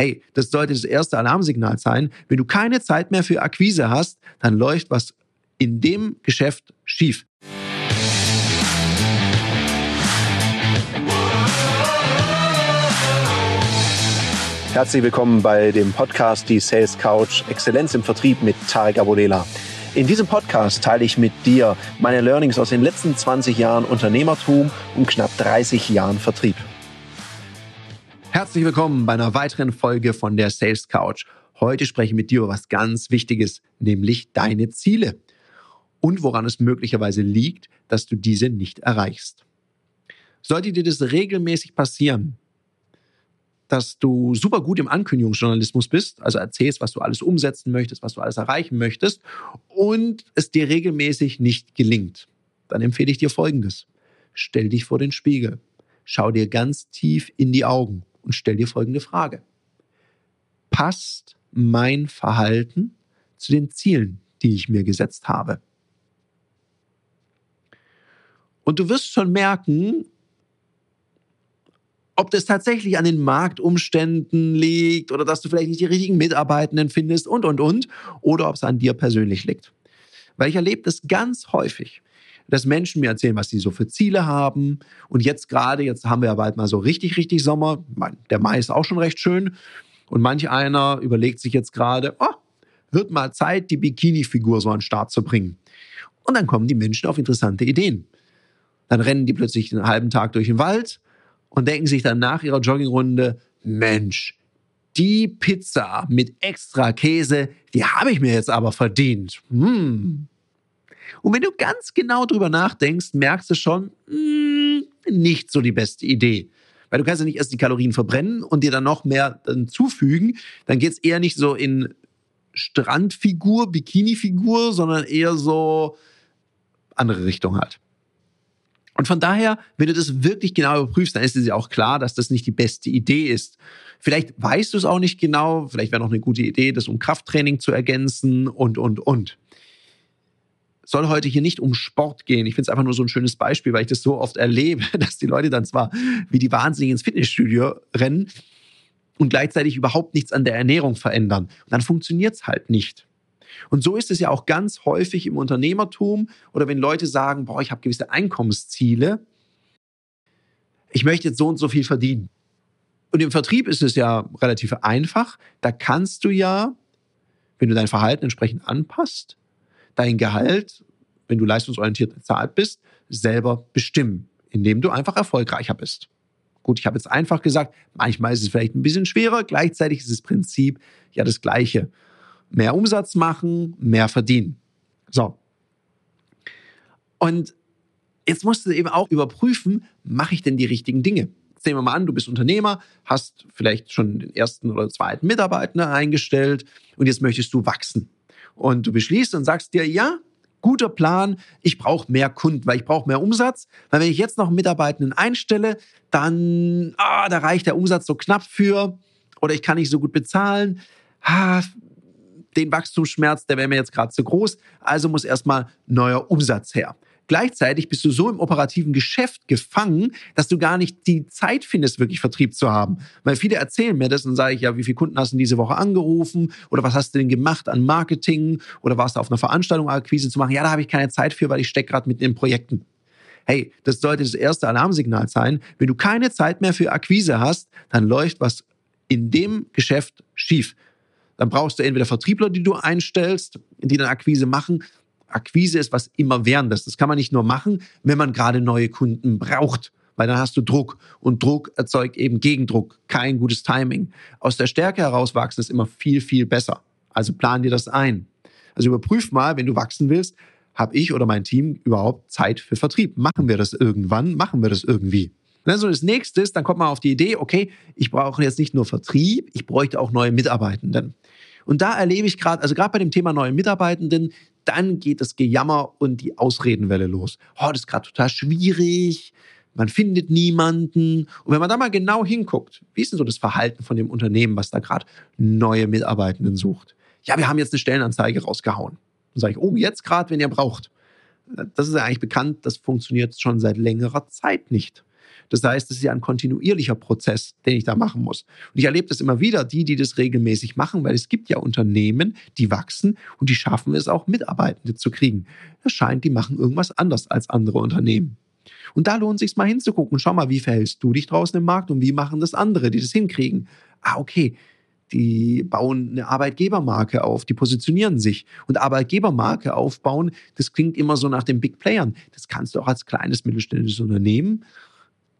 Hey, das sollte das erste Alarmsignal sein. Wenn du keine Zeit mehr für Akquise hast, dann läuft was in dem Geschäft schief. Herzlich willkommen bei dem Podcast Die Sales Couch Exzellenz im Vertrieb mit Tarek Abodela. In diesem Podcast teile ich mit dir meine Learnings aus den letzten 20 Jahren Unternehmertum und knapp 30 Jahren Vertrieb. Herzlich willkommen bei einer weiteren Folge von der Sales Couch. Heute spreche ich mit dir über was ganz Wichtiges, nämlich deine Ziele und woran es möglicherweise liegt, dass du diese nicht erreichst. Sollte dir das regelmäßig passieren, dass du super gut im Ankündigungsjournalismus bist, also erzählst, was du alles umsetzen möchtest, was du alles erreichen möchtest und es dir regelmäßig nicht gelingt, dann empfehle ich dir Folgendes. Stell dich vor den Spiegel, schau dir ganz tief in die Augen und stell dir folgende Frage. Passt mein Verhalten zu den Zielen, die ich mir gesetzt habe? Und du wirst schon merken, ob das tatsächlich an den Marktumständen liegt oder dass du vielleicht nicht die richtigen Mitarbeitenden findest und, und, und, oder ob es an dir persönlich liegt. Weil ich erlebe das ganz häufig, dass Menschen mir erzählen, was sie so für Ziele haben. Und jetzt gerade, jetzt haben wir ja bald mal so richtig, richtig Sommer. Der Mai ist auch schon recht schön. Und manch einer überlegt sich jetzt gerade, oh, wird mal Zeit, die Bikini-Figur so an den Start zu bringen. Und dann kommen die Menschen auf interessante Ideen. Dann rennen die plötzlich einen halben Tag durch den Wald und denken sich dann nach ihrer Joggingrunde, Mensch, die Pizza mit extra Käse, die habe ich mir jetzt aber verdient. Hm. Und wenn du ganz genau drüber nachdenkst, merkst du schon, mh, hm, nicht so die beste Idee. Weil du kannst ja nicht erst die Kalorien verbrennen und dir dann noch mehr dann zufügen. Dann geht es eher nicht so in Strandfigur, Bikini-Figur, sondern eher so andere Richtung halt. Und von daher, wenn du das wirklich genau überprüfst, dann ist es ja auch klar, dass das nicht die beste Idee ist. Vielleicht weißt du es auch nicht genau, vielleicht wäre noch eine gute Idee, das um Krafttraining zu ergänzen und, und, und. Soll heute hier nicht um Sport gehen. Ich finde es einfach nur so ein schönes Beispiel, weil ich das so oft erlebe, dass die Leute dann zwar wie die Wahnsinnigen ins Fitnessstudio rennen und gleichzeitig überhaupt nichts an der Ernährung verändern. Und dann funktioniert es halt nicht. Und so ist es ja auch ganz häufig im Unternehmertum oder wenn Leute sagen, boah, ich habe gewisse Einkommensziele, ich möchte jetzt so und so viel verdienen. Und im Vertrieb ist es ja relativ einfach. Da kannst du ja, wenn du dein Verhalten entsprechend anpasst, dein Gehalt, wenn du leistungsorientiert bezahlt bist, selber bestimmen, indem du einfach erfolgreicher bist. Gut, ich habe jetzt einfach gesagt, manchmal ist es vielleicht ein bisschen schwerer, gleichzeitig ist das Prinzip ja das gleiche mehr Umsatz machen, mehr verdienen. So. Und jetzt musst du eben auch überprüfen, mache ich denn die richtigen Dinge? Jetzt nehmen wir mal an, du bist Unternehmer, hast vielleicht schon den ersten oder zweiten Mitarbeiter eingestellt und jetzt möchtest du wachsen. Und du beschließt und sagst dir, ja, guter Plan, ich brauche mehr Kunden, weil ich brauche mehr Umsatz, weil wenn ich jetzt noch Mitarbeitenden einstelle, dann, ah, da reicht der Umsatz so knapp für oder ich kann nicht so gut bezahlen. Ah, den Wachstumsschmerz, der wäre mir jetzt gerade zu groß, also muss erstmal neuer Umsatz her. Gleichzeitig bist du so im operativen Geschäft gefangen, dass du gar nicht die Zeit findest, wirklich Vertrieb zu haben. Weil viele erzählen mir das und sage ich, ja, wie viele Kunden hast du diese Woche angerufen? Oder was hast du denn gemacht an Marketing? Oder warst du auf einer Veranstaltung Akquise zu machen? Ja, da habe ich keine Zeit für, weil ich stecke gerade mitten in Projekten. Hey, das sollte das erste Alarmsignal sein. Wenn du keine Zeit mehr für Akquise hast, dann läuft was in dem Geschäft schief dann brauchst du entweder Vertriebler, die du einstellst, die dann Akquise machen. Akquise ist was immerwährendes. Das kann man nicht nur machen, wenn man gerade neue Kunden braucht, weil dann hast du Druck und Druck erzeugt eben Gegendruck, kein gutes Timing. Aus der Stärke heraus wachsen ist immer viel, viel besser. Also plan dir das ein. Also überprüf mal, wenn du wachsen willst, habe ich oder mein Team überhaupt Zeit für Vertrieb? Machen wir das irgendwann? Machen wir das irgendwie? Und dann so das nächste ist, dann kommt man auf die Idee, okay, ich brauche jetzt nicht nur Vertrieb, ich bräuchte auch neue Mitarbeitenden. Und da erlebe ich gerade, also gerade bei dem Thema neue Mitarbeitenden, dann geht das Gejammer und die Ausredenwelle los. Oh, das ist gerade total schwierig. Man findet niemanden. Und wenn man da mal genau hinguckt, wie ist denn so das Verhalten von dem Unternehmen, was da gerade neue Mitarbeitenden sucht? Ja, wir haben jetzt eine Stellenanzeige rausgehauen. Dann sage ich, oh, jetzt gerade, wenn ihr braucht. Das ist ja eigentlich bekannt, das funktioniert schon seit längerer Zeit nicht. Das heißt, es ist ja ein kontinuierlicher Prozess, den ich da machen muss. Und ich erlebe das immer wieder, die, die das regelmäßig machen, weil es gibt ja Unternehmen, die wachsen und die schaffen es auch, Mitarbeitende zu kriegen. Es scheint, die machen irgendwas anders als andere Unternehmen. Und da lohnt es sich mal hinzugucken. Schau mal, wie verhältst du dich draußen im Markt und wie machen das andere, die das hinkriegen. Ah, okay, die bauen eine Arbeitgebermarke auf, die positionieren sich. Und Arbeitgebermarke aufbauen, das klingt immer so nach den Big Playern. Das kannst du auch als kleines mittelständisches Unternehmen,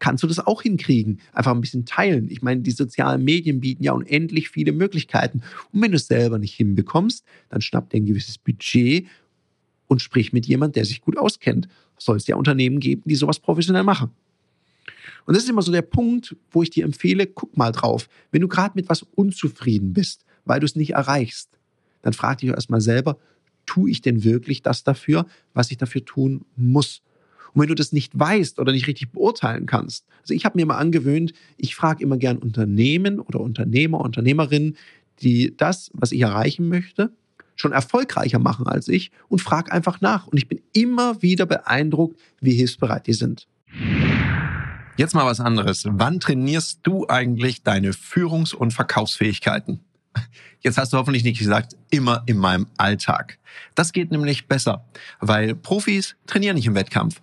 kannst du das auch hinkriegen. Einfach ein bisschen teilen. Ich meine, die sozialen Medien bieten ja unendlich viele Möglichkeiten. Und wenn du es selber nicht hinbekommst, dann schnapp dir ein gewisses Budget und sprich mit jemand, der sich gut auskennt. Soll es ja Unternehmen geben, die sowas professionell machen. Und das ist immer so der Punkt, wo ich dir empfehle, guck mal drauf. Wenn du gerade mit was unzufrieden bist, weil du es nicht erreichst, dann frag dich erstmal selber, tue ich denn wirklich das dafür, was ich dafür tun muss? Und wenn du das nicht weißt oder nicht richtig beurteilen kannst, also ich habe mir mal angewöhnt, ich frage immer gern Unternehmen oder Unternehmer, Unternehmerinnen, die das, was ich erreichen möchte, schon erfolgreicher machen als ich und frage einfach nach. Und ich bin immer wieder beeindruckt, wie hilfsbereit die sind. Jetzt mal was anderes. Wann trainierst du eigentlich deine Führungs- und Verkaufsfähigkeiten? Jetzt hast du hoffentlich nicht gesagt, immer in meinem Alltag. Das geht nämlich besser, weil Profis trainieren nicht im Wettkampf.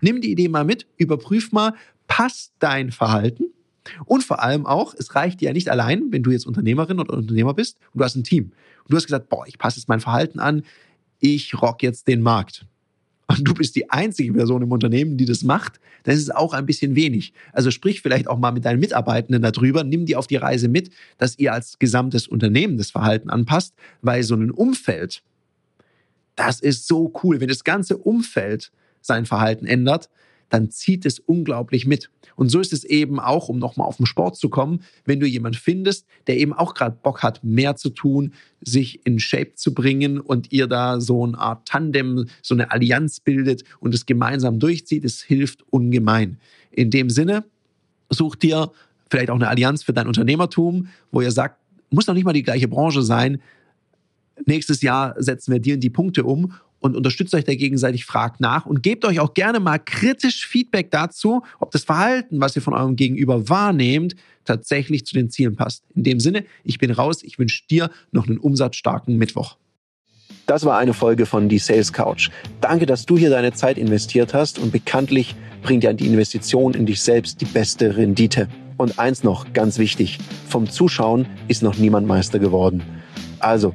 Nimm die Idee mal mit, überprüf mal, passt dein Verhalten? Und vor allem auch, es reicht dir ja nicht allein, wenn du jetzt Unternehmerin oder Unternehmer bist und du hast ein Team. Und du hast gesagt, boah, ich passe jetzt mein Verhalten an, ich rock jetzt den Markt und du bist die einzige Person im Unternehmen, die das macht, dann ist es auch ein bisschen wenig. Also sprich vielleicht auch mal mit deinen Mitarbeitenden darüber, nimm die auf die Reise mit, dass ihr als gesamtes Unternehmen das Verhalten anpasst, weil so ein Umfeld, das ist so cool, wenn das ganze Umfeld sein Verhalten ändert, dann zieht es unglaublich mit. Und so ist es eben auch, um nochmal auf den Sport zu kommen, wenn du jemanden findest, der eben auch gerade Bock hat, mehr zu tun, sich in Shape zu bringen und ihr da so eine Art Tandem, so eine Allianz bildet und es gemeinsam durchzieht, es hilft ungemein. In dem Sinne, such dir vielleicht auch eine Allianz für dein Unternehmertum, wo ihr sagt, muss noch nicht mal die gleiche Branche sein. Nächstes Jahr setzen wir dir in die Punkte um und unterstützt euch da gegenseitig, fragt nach und gebt euch auch gerne mal kritisch Feedback dazu, ob das Verhalten, was ihr von eurem Gegenüber wahrnehmt, tatsächlich zu den Zielen passt. In dem Sinne, ich bin raus, ich wünsche dir noch einen umsatzstarken Mittwoch. Das war eine Folge von Die Sales Couch. Danke, dass du hier deine Zeit investiert hast und bekanntlich bringt ja die Investition in dich selbst die beste Rendite. Und eins noch, ganz wichtig, vom Zuschauen ist noch niemand Meister geworden. Also,